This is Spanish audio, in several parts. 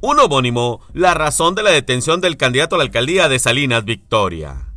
Un homónimo, la razón de la detención del candidato a la alcaldía de Salinas Victoria.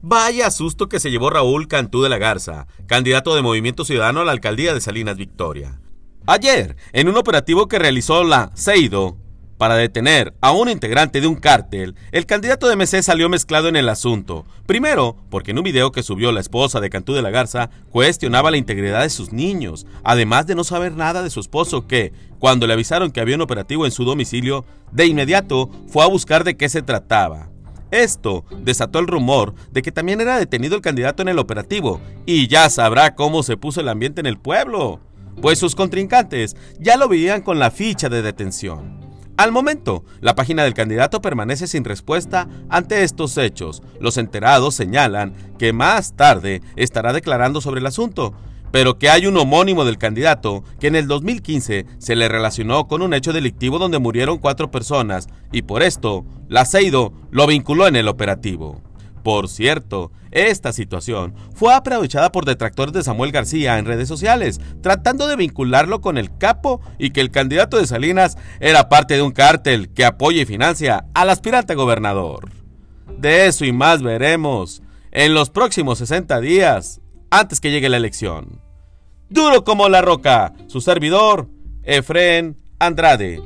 Vaya susto que se llevó Raúl Cantú de la Garza, candidato de Movimiento Ciudadano a la alcaldía de Salinas Victoria. Ayer, en un operativo que realizó la CEIDO para detener a un integrante de un cártel, el candidato de MC salió mezclado en el asunto. Primero, porque en un video que subió la esposa de Cantú de la Garza, cuestionaba la integridad de sus niños, además de no saber nada de su esposo que, cuando le avisaron que había un operativo en su domicilio, de inmediato fue a buscar de qué se trataba. Esto desató el rumor de que también era detenido el candidato en el operativo, y ya sabrá cómo se puso el ambiente en el pueblo, pues sus contrincantes ya lo veían con la ficha de detención. Al momento, la página del candidato permanece sin respuesta ante estos hechos. Los enterados señalan que más tarde estará declarando sobre el asunto, pero que hay un homónimo del candidato que en el 2015 se le relacionó con un hecho delictivo donde murieron cuatro personas y por esto la CEIDO lo vinculó en el operativo. Por cierto, esta situación fue aprovechada por detractores de Samuel García en redes sociales, tratando de vincularlo con el capo y que el candidato de Salinas era parte de un cártel que apoya y financia al aspirante gobernador. De eso y más veremos en los próximos 60 días, antes que llegue la elección. Duro como la roca, su servidor, Efren Andrade.